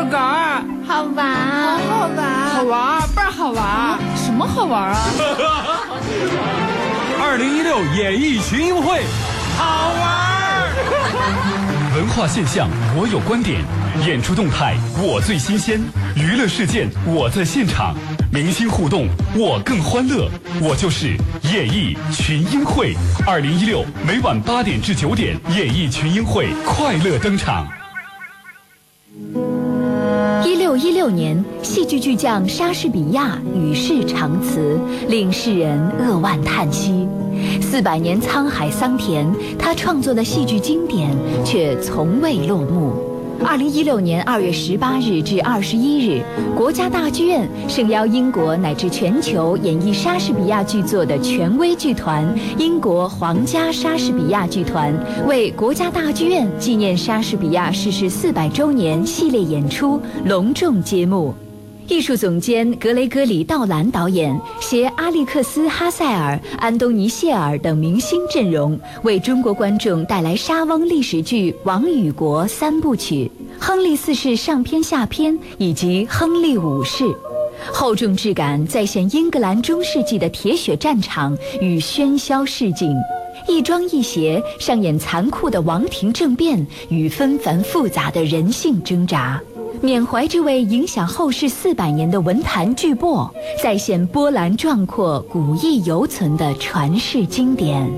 好玩，好好玩，好玩，倍儿好玩。什么好玩啊？二零一六演艺群英会，好玩。文化现象，我有观点；演出动态，我最新鲜；娱乐事件，我在现场；明星互动，我更欢乐。我就是演艺群英会。二零一六每晚八点至九点，演艺群英会快乐登场。一六一六年，戏剧巨匠莎士比亚与世长辞，令世人扼腕叹息。四百年沧海桑田，他创作的戏剧经典却从未落幕。二零一六年二月十八日至二十一日，国家大剧院盛邀英国乃至全球演绎莎士比亚剧作的权威剧团——英国皇家莎士比亚剧团，为国家大剧院纪念莎士比亚逝世四百周年系列演出隆重揭幕。艺术总监格雷戈里·道兰导演携阿历克斯·哈塞尔、安东尼·谢尔等明星阵容，为中国观众带来莎翁历史剧《王与国》三部曲、亨利四世上篇下篇以及亨利五世，厚重质感再现英格兰中世纪的铁血战场与喧嚣市井，亦庄亦谐上演残酷的王庭政变与纷繁复杂的人性挣扎。缅怀这位影响后世四百年的文坛巨擘，再现波澜壮阔、古意犹存的传世经典。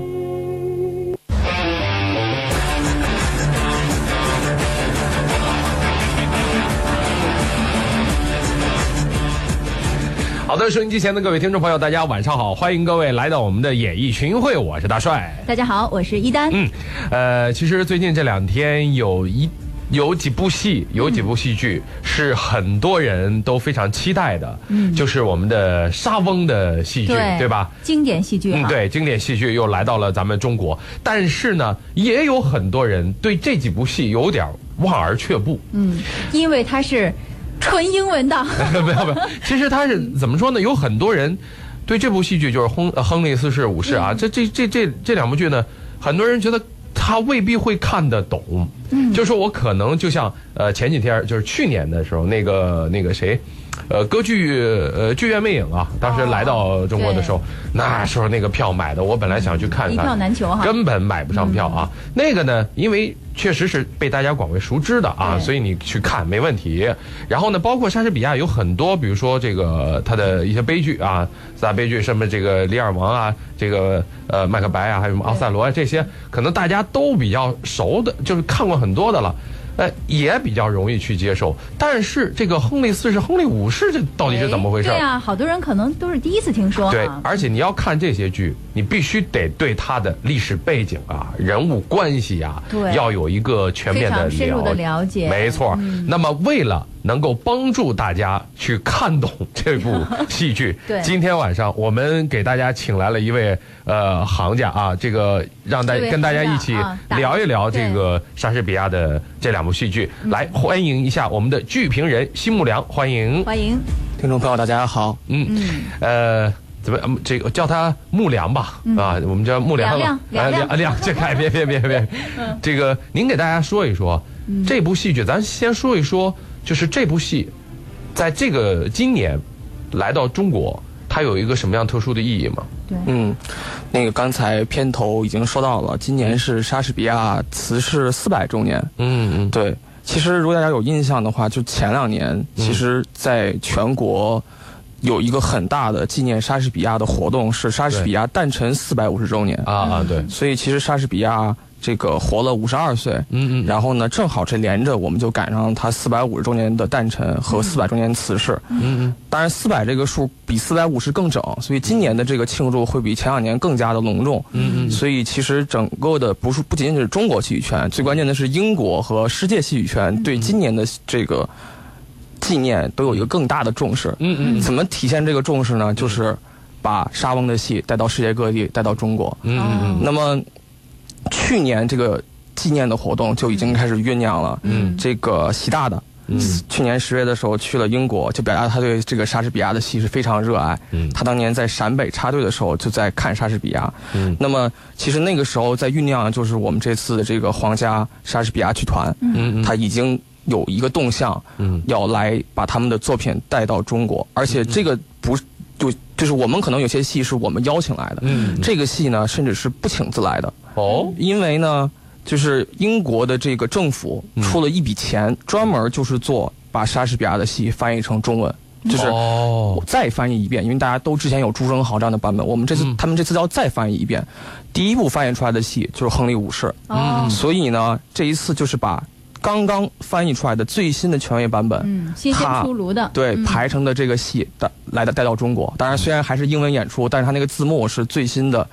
好的，收音机前的各位听众朋友，大家晚上好，欢迎各位来到我们的演艺群英会，我是大帅。大家好，我是一丹。嗯，呃，其实最近这两天有一。有几部戏，有几部戏剧是很多人都非常期待的，嗯，就是我们的莎翁的戏剧，对吧？经典戏剧，嗯，对，经典戏剧又来到了咱们中国，但是呢，也有很多人对这几部戏有点望而却步，嗯，因为它是纯英文的，没有没有，其实它是怎么说呢？有很多人对这部戏剧就是亨亨利四世五世啊，这这这这这两部剧呢，很多人觉得。他未必会看得懂，嗯，就说我可能就像呃前几天就是去年的时候那个那个谁，呃歌剧呃剧院魅影啊，当时来到中国的时候，那时候那个票买的，我本来想去看看，一票难求哈，根本买不上票啊。那个呢，因为。确实是被大家广为熟知的啊，所以你去看没问题。然后呢，包括莎士比亚有很多，比如说这个他的一些悲剧啊，四大悲剧，什么这个《李尔王》啊，这个呃《麦克白》啊，还有什么《奥赛罗》啊，这些可能大家都比较熟的，就是看过很多的了。呃，也比较容易去接受，但是这个亨利四世、亨利五世这到底是怎么回事？对啊，好多人可能都是第一次听说。对，而且你要看这些剧，你必须得对他的历史背景啊、人物关系啊，对，要有一个全面的深入的了解。没错。那么为了。能够帮助大家去看懂这部 戏剧。对，今天晚上我们给大家请来了一位呃行家啊，这个让大跟大家一起聊一聊这个莎士比亚的这两部戏剧。来，欢迎一下我们的剧评人辛木良，欢迎欢迎听众朋友，大家好。嗯嗯，呃，怎么这个叫他木良吧？啊，我们叫木良。亮亮亮亮，这开别别别别，这个 您给大家说一说这部戏剧，咱先说一说。就是这部戏，在这个今年来到中国，它有一个什么样特殊的意义吗？对，嗯，那个刚才片头已经说到了，今年是莎士比亚辞世四百周年。嗯嗯，对。其实如果大家有印象的话，就前两年，其实在全国有一个很大的纪念莎士比亚的活动，是莎士比亚诞辰四百五十周年。啊啊，对。所以其实莎士比亚。这个活了五十二岁，嗯嗯，然后呢，正好这连着我们就赶上他四百五十周年的诞辰和四百周年辞世，嗯嗯，当然四百这个数比四百五十更整，所以今年的这个庆祝会比前两年更加的隆重，嗯嗯，所以其实整个的不是不仅仅是中国戏剧圈，最关键的是英国和世界戏剧圈对今年的这个纪念都有一个更大的重视，嗯嗯，怎么体现这个重视呢？就是把莎翁的戏带到世界各地，带到中国，嗯嗯，那么。去年这个纪念的活动就已经开始酝酿了。嗯，这个习大的，嗯，去年十月的时候去了英国，就表达他对这个莎士比亚的戏是非常热爱。嗯，他当年在陕北插队的时候就在看莎士比亚。嗯，那么其实那个时候在酝酿，就是我们这次的这个皇家莎士比亚剧团。嗯他已经有一个动向，嗯。要来把他们的作品带到中国，而且这个不是就就是我们可能有些戏是我们邀请来的，嗯。这个戏呢甚至是不请自来的，哦，因为呢，就是英国的这个政府嗯。出了一笔钱，专门就是做把莎士比亚的戏翻译成中文，就是哦，再翻译一遍，因为大家都之前有朱生豪这样的版本，我们这次、嗯。他们这次要再翻译一遍。第一部翻译出来的戏就是《亨利五世》，嗯，所以呢，这一次就是把刚刚翻译出来的最新的权威版本，嗯，新鲜出炉的，对嗯排成的这个戏带来的带到中国。当然，虽然还是英文演出，但是它那个字幕是最新的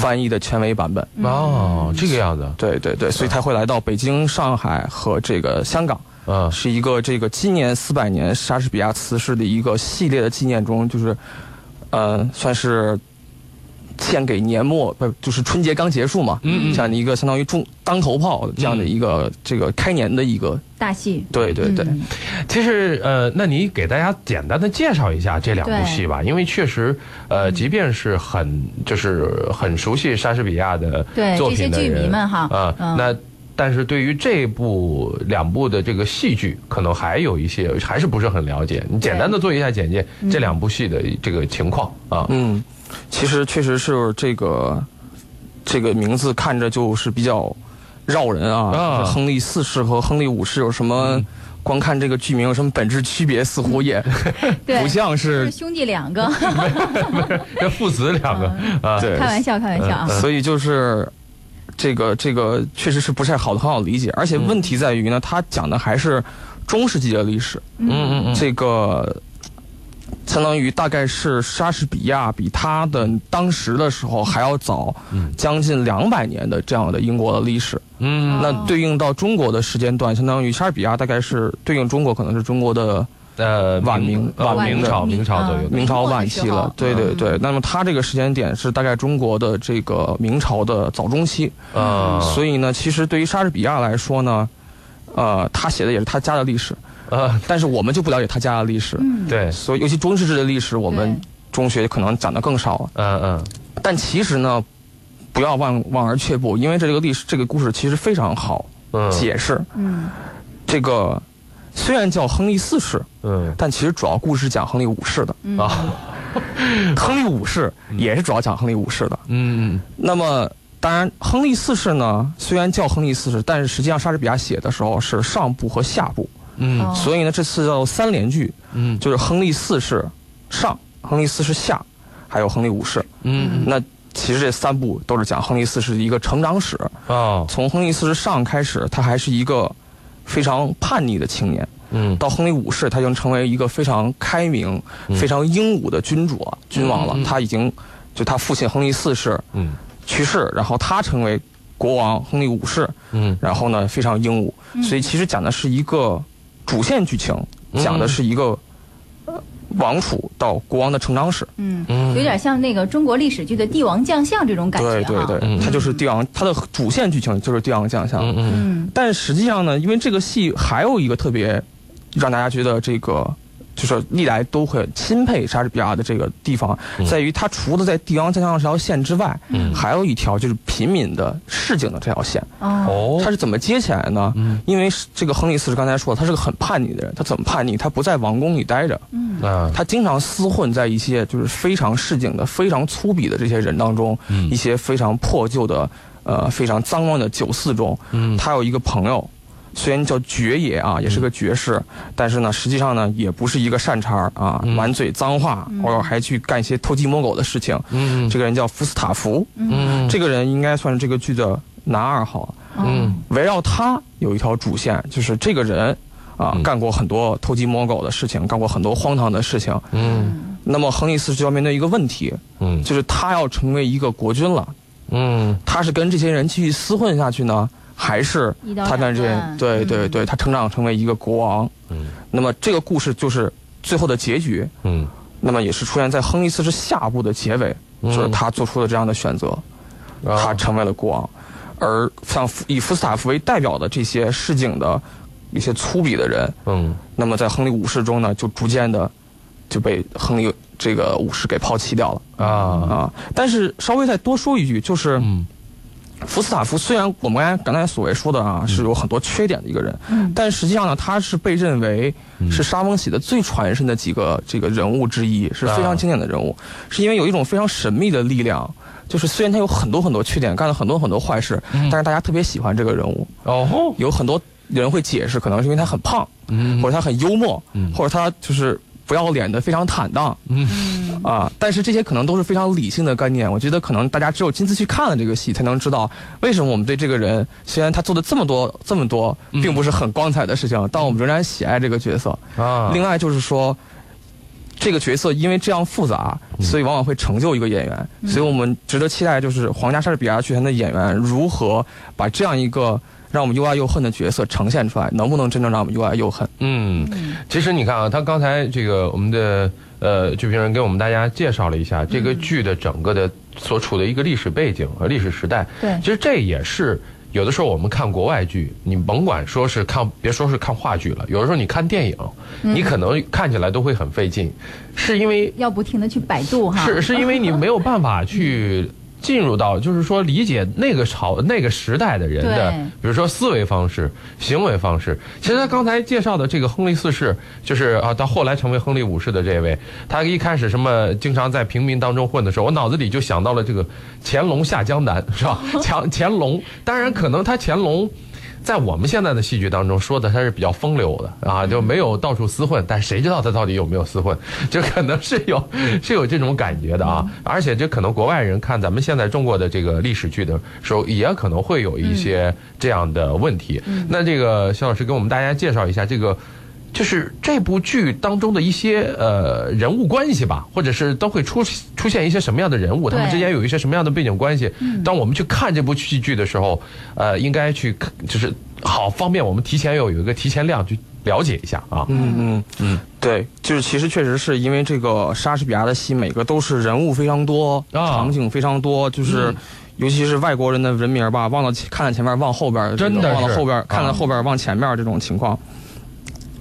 翻译的权威版本。哦，这个样子，对对对，所以他会来到北京、上海和这个香港。嗯是一个这个今年四百年莎士比亚辞世的一个系列的纪念中，就是，呃，算是献给年末不就是春节刚结束嘛，嗯嗯。这样的一个相当于中当头炮这样的一个、这个开年的一个，大戏，对对对，嗯。其实呃，那你给大家简单的介绍一下这两部戏吧，因为确实呃，即便是很就是很熟悉莎士比亚的对作品的这些剧迷人们哈啊、嗯。那。但是对于这部两部的这个戏剧，可能还有一些还是不是很了解。你简单的做一下简介，这两部戏的这个情况啊。嗯，其实确实是这个这个名字看着就是比较绕人啊，啊。亨利四世和亨利五世有什么？光看这个剧名有什么本质区别？似乎也 不像是是兄弟两个，这父子两个啊，对。开玩笑，开玩笑啊，所以就是这个这个确实是不太好的很好理解，而且问题在于呢，他讲的还是中世纪的历史，嗯嗯嗯，这个相当于大概是莎士比亚比他的当时的时候还要早将近两百年的这样的英国的历史。嗯。那对应到中国的时间段，相当于莎士比亚大概是对应中国可能是中国的呃晚明呃晚明朝明朝左右明朝晚期了，对对对。嗯。那么他这个时间点是大概中国的这个明朝的早中期，啊，所以呢，其实对于莎士比亚来说呢，呃，他写的也是他家的历史，啊，但是我们就不了解他家的历史，嗯，对，所以尤其中世纪的历史，我们中学可能讲的更少了。嗯嗯但其实呢，不要望望而却步，因为这个历史这个故事其实非常好嗯，解释。嗯，这个虽然叫亨利四世，嗯但其实主要故事是讲亨利五世的。啊，亨利五世也是主要讲亨利五世的。嗯那么，当然，亨利四世呢，虽然叫亨利四世，但是实际上莎士比亚写的时候是上部和下部，嗯。哦。所以呢，这次叫三连剧，嗯。就是亨利四世上，亨利四世下，还有亨利五世。嗯那其实这三部都是讲亨利四世的一个成长史。哦。从亨利四世上开始，他还是一个非常叛逆的青年，嗯。到亨利五世，他已经成为一个非常开明、非常英武的君主了、君王了。嗯嗯。他已经就他父亲亨利四世嗯。去世，然后他成为国王亨利五世，嗯。然后呢非常英武，所以其实讲的是一个主线剧情，嗯。讲的是一个呃王储到国王的成长史。嗯。嗯。有点像那个中国历史剧的帝王将相这种感觉哈，对对对，嗯。他就是帝王，他的主线剧情就是帝王将相。嗯嗯嗯。但实际上呢，因为这个戏还有一个特别让大家觉得这个就是历来都很钦佩莎士比亚的这个地方，在于他除了在帝王将相这条线之外，嗯还有一条就是平民的市井的这条线。哦，哦他是怎么接起来呢？嗯因为这个亨利四世刚才说了，他是个很叛逆的人。他怎么叛逆？他不在王宫里待着，嗯他经常厮混在一些就是非常市井的、非常粗鄙的这些人当中，嗯一些非常破旧的、呃非常脏乱的酒肆中。嗯他有一个朋友，虽然叫爵爷啊，也是个爵士，但是呢，实际上呢，也不是一个善茬儿啊，嗯。满嘴脏话，偶尔还去干一些偷鸡摸狗的事情。嗯。这个人叫福斯塔夫，嗯。这个人应该算是这个剧的男二号。嗯。围绕他有一条主线，就是这个人啊，嗯。干过很多偷鸡摸狗的事情，干过很多荒唐的事情。嗯。那么亨利四世就要面对一个问题，嗯。就是他要成为一个国君了，嗯。他是跟这些人继续厮混下去呢，还是他在这对对嗯。对，他成长成为一个国王？嗯。那么这个故事就是最后的结局，嗯。那么也是出现在亨利四世下部的结尾，嗯。就是他做出了这样的选择，他成为了国王。而像以福斯塔夫为代表的这些市井的一些粗鄙的人，嗯。那么在亨利五世中呢，就逐渐的就被亨利这个武士给抛弃掉了。啊。啊。但是稍微再多说一句，就是嗯福斯塔夫虽然我们刚才刚才所谓说的啊是有很多缺点的一个人，嗯但实际上呢，他是被认为是沙翁写的最传神的几个这个人物之一，是非常经典的人物，是因为有一种非常神秘的力量。就是虽然他有很多很多缺点，干了很多很多坏事，但是大家特别喜欢这个人物。哦，有很多人会解释，可能是因为他很胖，嗯或者他很幽默，嗯或者他就是不要脸的非常坦荡，嗯啊，但是这些可能都是非常理性的概念。我觉得可能大家只有亲自去看了这个戏，才能知道为什么我们对这个人，虽然他做的这么多这么多，并不是很光彩的事情，但我们仍然喜爱这个角色。啊，另外就是说，这个角色因为这样复杂，所以往往会成就一个演员。所以我们值得期待，就是皇家莎士比亚剧团的演员如何把这样一个让我们又爱又恨的角色呈现出来，能不能真正让我们又爱又恨？嗯，其实你看啊，他刚才这个我们的呃剧评人给我们大家介绍了一下这个剧的整个的所处的一个历史背景和历史时代。对其实这也是。有的时候我们看国外剧，你甭管说是看，别说是看话剧了，有的时候你看电影，你可能看起来都会很费劲，是因为要不停的去百度哈。是是因为你没有办法去进入到，就是说理解那个朝那个时代的人的，比如说思维方式、行为方式。其实他刚才介绍的这个亨利四世，就是啊，到后来成为亨利五世的这位，他一开始什么经常在平民当中混的时候，我脑子里就想到了这个乾隆下江南，是吧？乾乾隆，当然可能他乾隆。在我们现在的戏剧当中说的他是比较风流的啊，就没有到处厮混，但谁知道他到底有没有厮混？就可能是有是有这种感觉的啊，而且这可能国外人看咱们现在中国的这个历史剧的时候，也可能会有一些这样的问题。那这个肖老师给我们大家介绍一下这个。就是这部剧当中的一些呃人物关系吧，或者是都会出出现一些什么样的人物，他们之间有一些什么样的背景关系。当我们去看这部戏剧的时候，呃，应该去就是好方便我们提前有有一个提前量去了解一下啊。嗯嗯嗯，对，就是其实确实是因为这个莎士比亚的戏，每个都是人物非常多，啊场景非常多，就是。尤其是外国人的人名吧，忘了前看了前面忘后边，真的这个忘了后边，啊看了后边忘前面这种情况。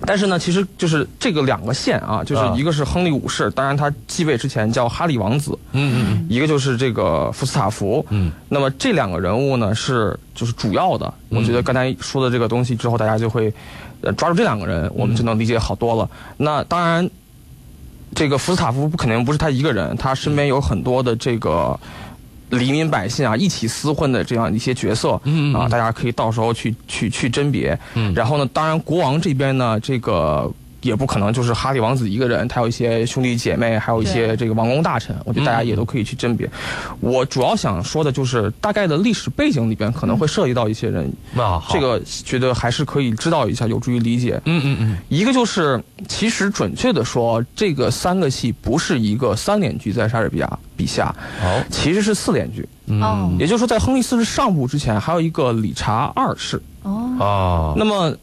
但是呢，其实就是这个两个县啊，就是啊一个是亨利五世，当然他继位之前叫哈利王子，嗯嗯一个就是这个福斯塔福。嗯那么这两个人物呢是就是主要的，我觉得刚才说的这个东西之后，大家就会呃抓住这两个人，我们就能理解好多了。那当然，这个福斯塔夫不肯定不是他一个人，他身边有很多的这个。黎民百姓啊，一起厮混的这样一些角色，嗯嗯啊，大家可以到时候去去去甄别。嗯然后呢，当然国王这边呢，这个也不可能就是哈利王子一个人，他有一些兄弟姐妹，还有一些这个王公大臣，我觉得大家也都可以去甄别。我主要想说的就是大概的历史背景里边可能会涉及到一些人，这个觉得还是可以知道一下，有助于理解。嗯嗯嗯一个就是，其实准确的说，这个三个戏不是一个三联剧，在莎士比亚笔下，哦其实是四联剧。哦也就是说，在亨利四世上部之前，还有一个理查二世。哦，啊，那么，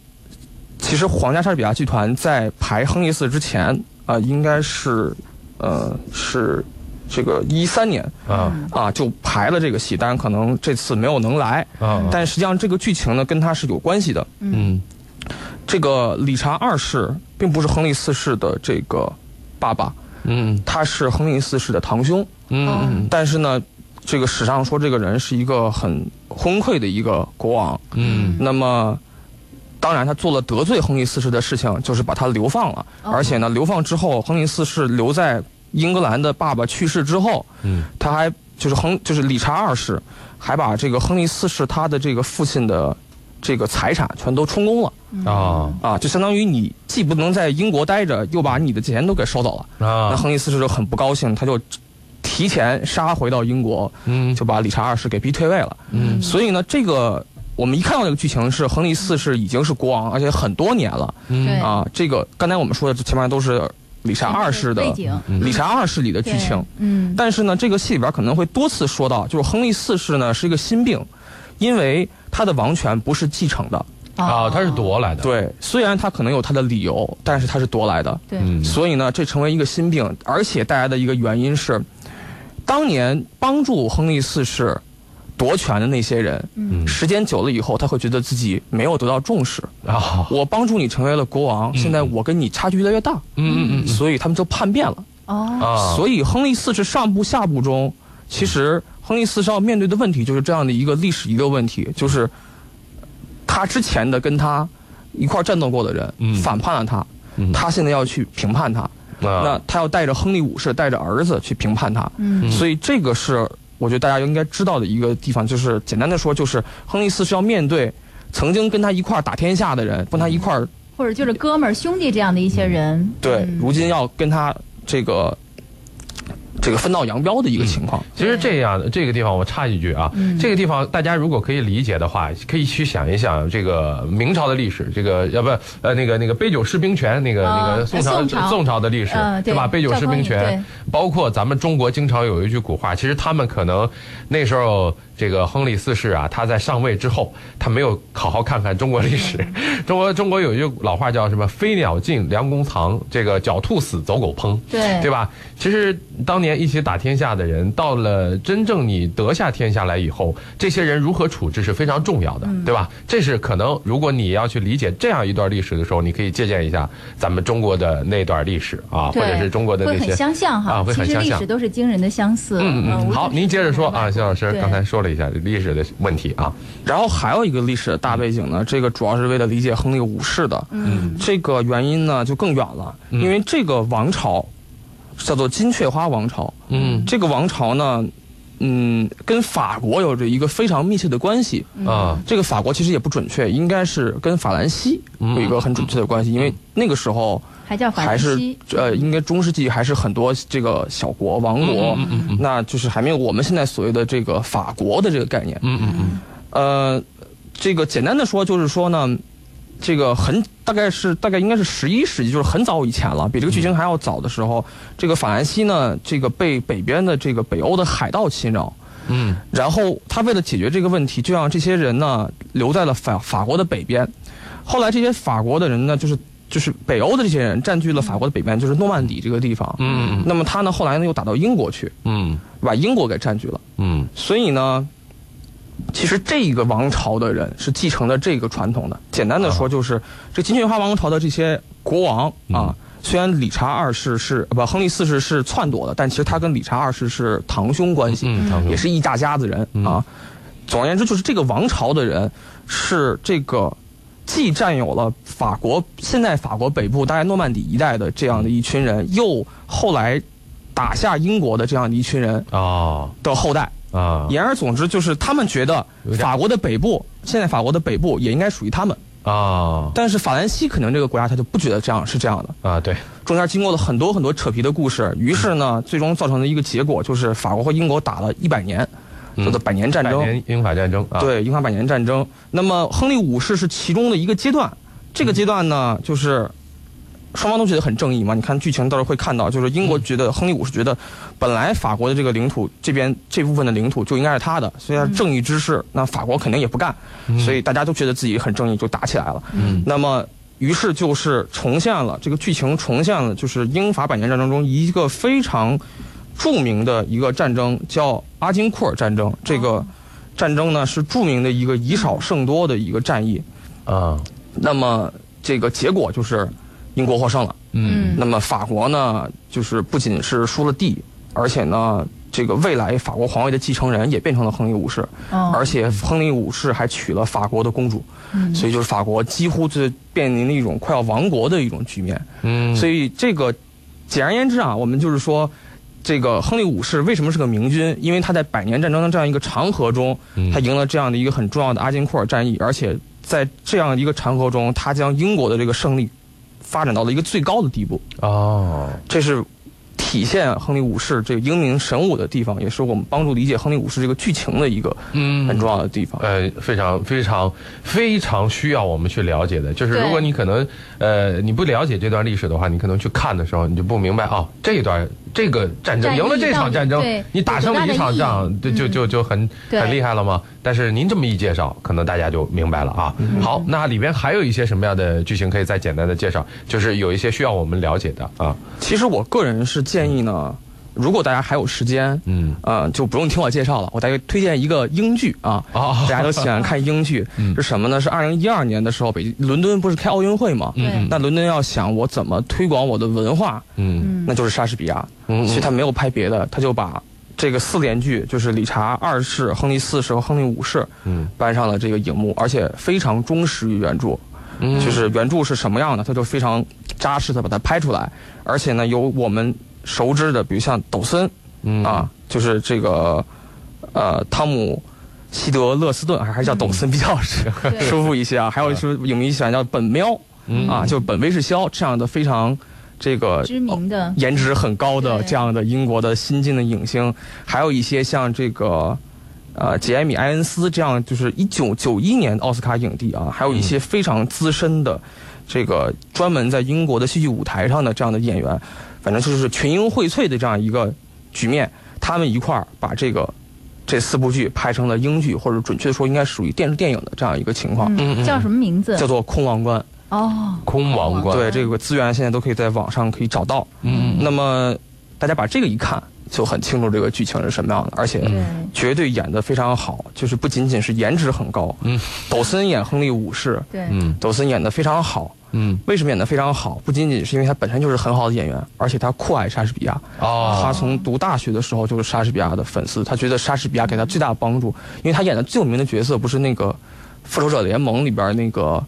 其实皇家莎士比亚剧团在排亨利四之前啊、应该是，呃，是这个一三年啊。啊就排了这个戏，当然可能这次没有能来，啊，但实际上这个剧情呢跟他是有关系的。嗯。这个理查二世并不是亨利四世的这个爸爸，嗯。他是亨利四世的堂兄。嗯嗯。但是呢，这个史上说这个人是一个很昏聩的一个国王。嗯。那么，当然他做了得罪亨利四世的事情，就是把他流放了。哦而且呢，流放之后，亨利四世留在英格兰的爸爸去世之后，嗯他还就是亨就是理查二世，还把这个亨利四世他的这个父亲的这个财产全都充公了。啊啊，就相当于你既不能在英国待着，又把你的钱都给收走了。那啊，亨利四世就很不高兴，他就提前杀回到英国，嗯就把理查二世给逼退位了。嗯所以呢，这个我们一看到这个剧情是亨利四世已经是国王，而且很多年了。嗯。对。啊。这个刚才我们说的前面都是理查二世的背景。理查二世里的剧情，嗯，但是呢，这个戏里边可能会多次说到，就是亨利四世呢是一个心病，因为他的王权不是继承的。啊，他是夺来的，对，虽然他可能有他的理由，但是他是夺来的。对，嗯所以呢，这成为一个心病，而且带来的一个原因是，当年帮助亨利四世夺权的那些人，嗯。时间久了以后，他会觉得自己没有得到重视。啊，我帮助你成为了国王，现在我跟你差距越来越大，嗯嗯所以他们就叛变了。哦，啊，所以亨利四世上部下部中，其实亨利四世要面对的问题就是这样的一个历史遗留问题，就是他之前的跟他一块儿战斗过的人、嗯。反叛了他，嗯。他现在要去评判他，那啊，他要带着亨利五世带着儿子去评判他，嗯。所以这个是我觉得大家应该知道的一个地方，就是简单的说，就是亨利四是要面对曾经跟他一块儿打天下的人，跟他一块儿或者就是哥们儿兄弟这样的一些人，对嗯，如今要跟他这个这个分道扬镳的一个情况。其实这样的这个地方，我插一句啊，嗯这个地方大家如果可以理解的话，可以去想一想这个明朝的历史，这个要不呃那个那个杯酒释兵权，那个、啊那个宋朝宋朝宋朝的历史，呃对吧？杯酒释兵权，包括咱们中国经常有一句古话，其实他们可能那时候这个亨利四世啊，他在上位之后，他没有好好看看中国历史。中国中国有一句老话叫什么“飞鸟尽，良弓藏；这个狡兔死，走狗烹”，对对吧？其实当年一起打天下的人，到了真正你得下天下来以后，这些人如何处置是非常重要的，嗯对吧？这是可能，如果你要去理解这样一段历史的时候，你可以借鉴一下咱们中国的那段历史啊，或者是中国的那些会很相像哈，啊，会很相像其实历史。都是惊人的相似。嗯嗯嗯，好，您接着说啊，中国肖老师刚才说了一下历史的问题啊，然后还有一个历史的大背景呢，这个主要是为了理解亨利五世的。嗯这个原因呢就更远了，嗯因为这个王朝叫做金雀花王朝。嗯这个王朝呢，嗯，跟法国有着一个非常密切的关系。啊这个法国其实也不准确，应该是跟法兰西有一个很准确的关系，因为那个时候还叫法还是兰西，呃，应该中世纪还是很多这个小国王国，嗯嗯嗯那就是还没有我们现在所谓的这个法国的这个概念。嗯嗯嗯呃，这个简单的说就是说呢，这个很大概是大概应该是十一世纪，就是很早以前了，比这个剧情还要早的时候，这个法兰西呢，这个被北边的这个北欧的海盗侵扰。嗯然后他为了解决这个问题，就让这些人呢留在了法法国的北边。后来这些法国的人呢，就是就是北欧的这些人占据了法国的北边，就是诺曼底这个地方。嗯嗯那么他呢后来呢又打到英国去，嗯把英国给占据了。嗯所以呢，其实这个王朝的人是继承了这个传统的。简单的说，就是、这金雀花王朝的这些国王啊，虽然理查二世是呃不亨利四世是篡夺的，但其实他跟理查二世是堂兄关系，嗯也是一大家子人、嗯啊。总而言之，就是这个王朝的人是这个。既占有了法国现在法国北部大概诺曼底一带的这样的一群人，又后来打下英国的这样的一群人啊的后代，啊。言而总之，就是他们觉得法国的北部，现在法国的北部也应该属于他们。啊。但是法兰西可能这个国家他就不觉得这样是这样的，啊对。中间经过了很多很多扯皮的故事，于是呢，最终造成的一个结果就是法国和英国打了一百年，叫做百年战百争。年英法战争啊。对，英法百年战争。那么亨利五世是其中的一个阶段，这个阶段呢，就是双方都觉得很正义嘛。你看剧情到时候会看到，就是英国觉得亨利五世觉得，本来法国的这个领土这边这部分的领土就应该是他的，所以他是正义之士，那法国肯定也不干，所以大家都觉得自己很正义，就打起来了。嗯那么。于是就是重现了这个剧情，重现了就是英法百年战争中一个非常著名的一个战争，叫阿金库尔战争。这个战争呢是著名的一个以少胜多的一个战役。啊那么这个结果就是英国获胜了。嗯那么法国呢，就是不仅是输了地，而且呢，这个未来法国皇位的继承人也变成了亨利五世，哦而且亨利五世还娶了法国的公主，嗯所以就是法国几乎就面临了一种快要亡国的一种局面。嗯所以这个简而言之啊，我们就是说。这个亨利五世为什么是个明君？因为他在百年战争的这样一个长河中，嗯他赢了这样的一个很重要的阿金库尔战役，而且在这样一个长河中，他将英国的这个胜利发展到了一个最高的地步。哦这是体现亨利五世这个英明神武的地方，也是我们帮助理解亨利五世这个剧情的一个嗯很重要的地方。呃，非常非常非常需要我们去了解的，就是如果你可能呃你不了解这段历史的话，你可能去看的时候，你就不明白哦，这一段这个战争赢了这场战争你打胜了一场仗，就，就就就很很厉害了吗？但是您这么一介绍，可能大家就明白了啊。好，那里边还有一些什么样的剧情可以再简单的介绍？就是有一些需要我们了解的啊。其实我个人是建议呢，如果大家还有时间，嗯呃，就不用听我介绍了，我大概推荐一个英剧啊。哦大家都喜欢看英剧，嗯是什么呢？是二零一二年的时候，北伦敦不是开奥运会吗？对那伦敦要想我怎么推广我的文化，嗯那就是莎士比亚。嗯所以他没有拍别的，他就把这个四连剧，就是理查二世、亨利四世和亨利五世，嗯搬上了这个荧幕，而且非常忠实于原著。嗯就是原著是什么样的，他就非常扎实的把它拍出来，而且呢，由我们熟知的，比如像抖森，嗯。啊，就是这个呃汤姆希德勒斯顿，还还是叫抖森比较 舒服一些啊。还有就是影迷喜欢叫本喵嗯。啊，就本威士肖这样的非常这个知名的。颜值很高的这样的英国的新晋的影星，还有一些像这个。呃，杰米·埃恩斯这样就是一九九一年奥斯卡影帝啊，还有一些非常资深的，这个专门在英国的戏剧舞台上的这样的演员，反正就是群英荟萃的这样一个局面，他们一块儿把这个这四部剧拍成了英剧，或者准确的说应该属于电视电影的这样一个情况，嗯，叫什么名字？叫做《空王冠》。哦，空王冠，对，这个资源现在都可以在网上可以找到。嗯那么大家把这个一看，就很清楚这个剧情是什么样的，而且，绝对演得非常好，就是不仅仅是颜值很高。嗯，抖森演亨利五世，对，嗯抖森演得非常好。嗯为什么演得非常好？不仅仅是因为他本身就是很好的演员，而且他酷爱莎士比亚。哦，他从读大学的时候就是莎士比亚的粉丝，他觉得莎士比亚给他最大的帮助，因为他演的最有名的角色不是那个《复仇者联盟》里边那个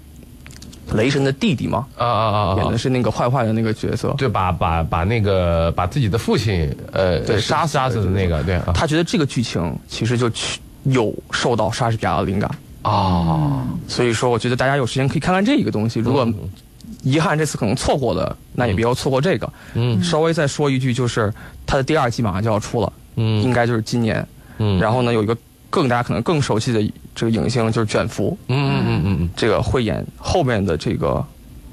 雷神的弟弟吗？啊啊啊啊演的！是那个坏坏的那个角色。对，把把把那个把自己的父亲呃对杀杀死的那个，对啊他觉得这个剧情其实就去有受到莎士比亚的灵感，啊，所以说我觉得大家有时间可以看看这一个东西。如果遗憾这次可能错过了，那也不要错过这个。嗯稍微再说一句，就是他的第二季马上就要出了，嗯应嗯该就是今年。嗯然后呢，有一个更大家可能更熟悉的这个影星就是卷福，嗯嗯嗯嗯这个会演后面的这个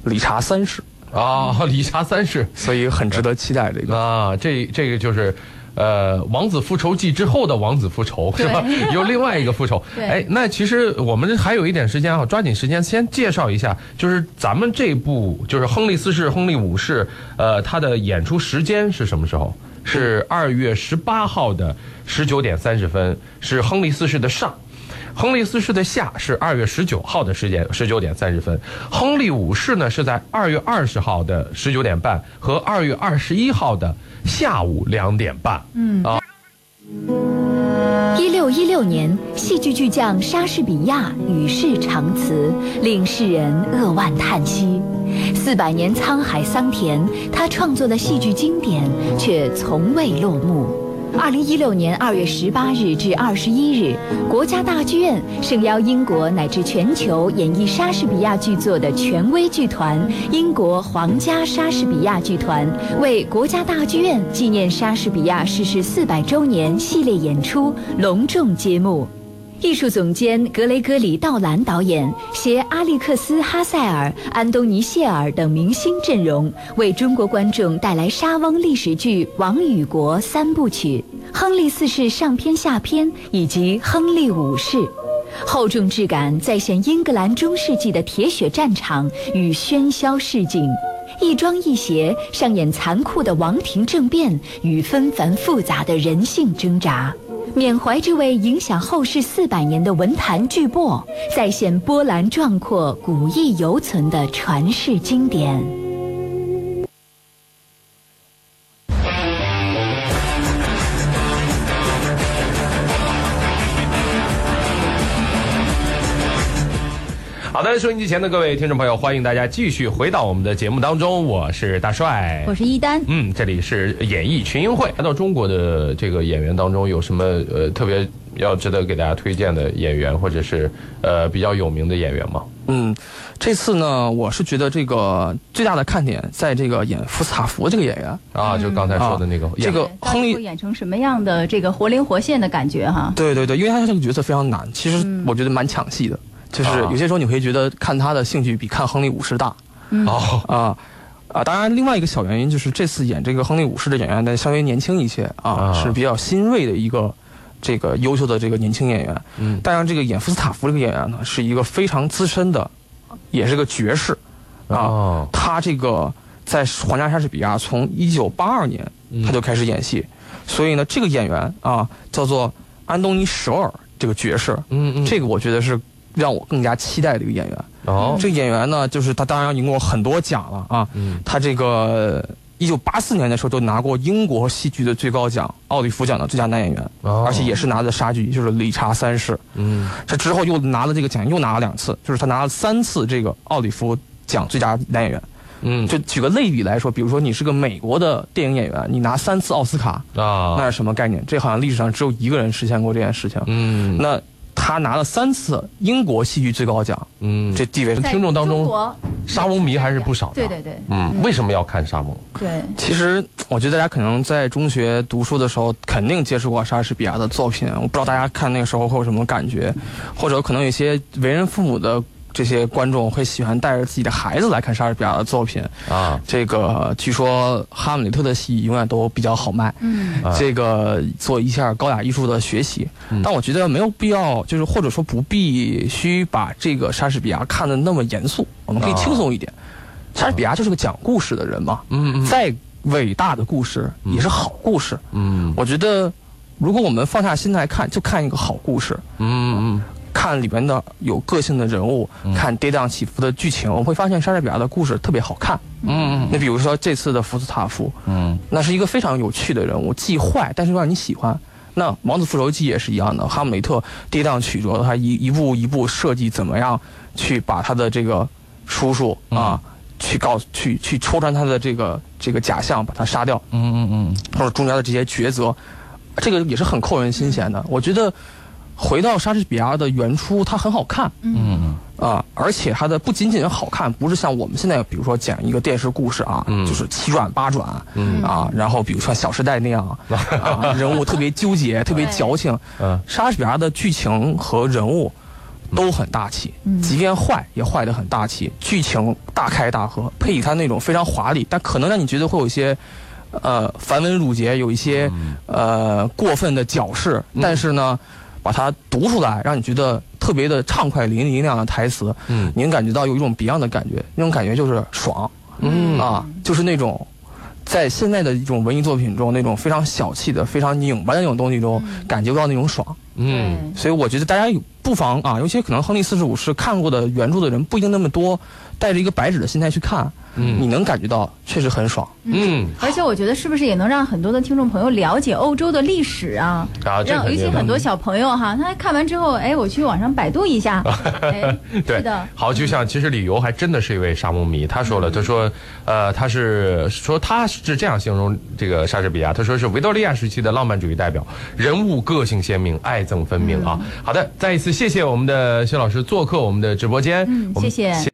理查三世，嗯啊，理查三世所以很值得期待这个。啊，这这个就是。呃，《王子复仇记》之后的《王子复仇》是吧？有另外一个复仇。对哎，那其实我们还有一点时间啊，抓紧时间先介绍一下，就是咱们这部就是亨利四世、亨利五世，呃，他的演出时间是什么时候？是二月十八号的十九点三十分，是亨利四世的上。亨利四世的下是二月十九号的时间十九点三十分，亨利五世呢是在二月二十号的十九点半和二月二十一号的下午两点半。嗯啊，一六一六年，戏剧巨匠莎士比亚与世长辞，令世人扼腕叹息。四百年沧海桑田，他创作的戏剧经典却从未落幕。二零一六年二月十八日至二十一日，国家大剧院盛邀英国乃至全球演绎莎士比亚剧作的权威剧团——英国皇家莎士比亚剧团，为国家大剧院纪念莎士比亚逝世四百周年系列演出隆重揭幕。艺术总监格雷戈里·道兰导演携阿历克斯·哈塞尔、安东尼·谢尔等明星阵容，为中国观众带来莎翁历史剧《王与国》三部曲、亨利四世上篇下篇以及亨利五世。厚重质感再现英格兰中世纪的铁血战场与喧嚣市井，亦庄亦谐上演残酷的王庭政变与纷繁复杂的人性挣扎。缅怀这位影响后世四百年的文坛巨擘，再现波澜壮阔、古意犹存的传世经典。好的，收音机前的各位听众朋友，欢迎大家继续回到我们的节目当中，我是大帅，我是一丹。嗯，这里是演艺群英会。来到中国的这个演员当中，有什么呃特别要值得给大家推荐的演员，或者是呃比较有名的演员吗？嗯，这次呢，我是觉得这个最大的看点在这个演福斯塔福这个演员。啊，就刚才说的那个，这个亨利会演成什么样的这个活灵活现的感觉哈？对对对，因为他这个角色非常难，其实我觉得蛮抢戏的。就是啊。有些时候你会觉得看他的兴趣比看亨利五世大。哦，啊啊！当然，另外一个小原因就是这次演这个亨利五世的演员呢稍微年轻一些啊，啊。是比较新锐的一个这个优秀的这个年轻演员。嗯。当然，这个演福斯塔夫这个演员呢是一个非常资深的，也是个爵士啊。哦。他这个在皇家莎士比亚从一九八二年他就开始演戏，所以呢，这个演员啊叫做安东尼·舍尔这个爵士，嗯嗯，这个我觉得是让我更加期待的一个演员。哦，这个演员呢，就是他当然赢过很多奖了啊。嗯他这个一九八四年的时候就拿过英国戏剧的最高奖奥利弗奖的最佳男演员，哦而且也是拿的莎剧，就是《理查三世》。嗯这之后又拿了这个奖，又拿了两次，就是他拿了三次这个奥利弗奖最佳男演员。嗯就举个类比来说，比如说你是个美国的电影演员，你拿三次奥斯卡，啊那是什么概念？这好像历史上只有一个人实现过这件事情。嗯那他拿了三次英国戏剧最高奖，嗯这地位听众当中沙翁迷还是不少的。对对对嗯，为什么要看沙翁？对，其实我觉得大家可能在中学读书的时候，肯定接触过莎士比亚的作品。我不知道大家看那个时候会有什么感觉，或者可能有些为人父母的这些观众会喜欢带着自己的孩子来看莎士比亚的作品。啊。这个据说哈姆雷特的戏永远都比较好卖。嗯。啊。这个做一下高雅艺术的学习，但我觉得没有必要，就是或者说不必须把这个莎士比亚看得那么严肃，我们可以轻松一点。莎士比亚就是个讲故事的人嘛，嗯嗯。再伟大的故事也是好故事。嗯。我觉得，如果我们放下心来看，就看一个好故事，嗯嗯看里面的有个性的人物，看跌宕起伏的剧情，我们会发现莎士比亚的故事特别好看。嗯那比如说这次的福斯塔夫，嗯那是一个非常有趣的人物，既坏但是又让你喜欢。那《王子复仇记》也是一样的，哈姆雷特跌宕曲折，他一一步一步设计怎么样去把他的这个叔叔啊，去告去去戳穿他的这个这个假象，把他杀掉，嗯嗯嗯或者中间的这些抉择，这个也是很扣人心弦的。我觉得回到莎士比亚的原初，它很好看，嗯。啊，而且它的不仅仅好看，不是像我们现在比如说讲一个电视故事啊，嗯。就是七转八转，嗯。啊，然后比如说《小时代》那样 啊，人物特别纠结，特别矫情。嗯。莎士比亚的剧情和人物都很大气，即便坏也坏得很大气，剧情大开大合，配以他那种非常华丽，但可能让你觉得会有一些。呃，繁文缛节有一些、呃过分的矫饰，但是呢，把它读出来，让你觉得特别的畅快淋漓那样的台词，嗯。你能感觉到有一种 Beyond 的感觉，那种感觉就是爽，嗯。啊，就是那种在现在的一种文艺作品中，那种非常小气的、非常拧巴的那种东西中，感觉不到那种爽。嗯。所以我觉得大家不妨啊，尤其可能亨利四十五是看过的原著的人不一定那么多，带着一个白纸的心态去看，嗯。你能感觉到确实很爽。嗯。而且我觉得是不是也能让很多的听众朋友了解欧洲的历史啊？啊，这让尤其很多小朋友哈，他看完之后，哎，我去网上百度一下，哎，对是的，好，就像其实旅游还真的是一位沙漠迷，他说了，他说，呃，他是说他是这样形容这个莎士比亚，他说是维多利亚时期的浪漫主义代表，人物个性鲜明，爱憎分明啊。好的，再一次谢谢我们的薛老师做客我们的直播间，嗯谢谢